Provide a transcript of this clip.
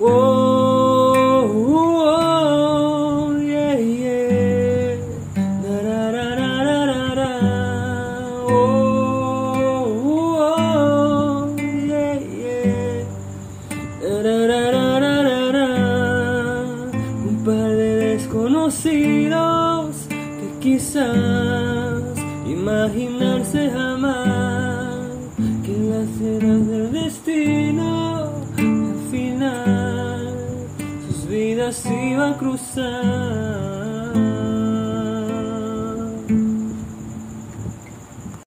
Un par de desconocidos que quizás imaginarse jamás que las eras del destino vida se iba a cruzar.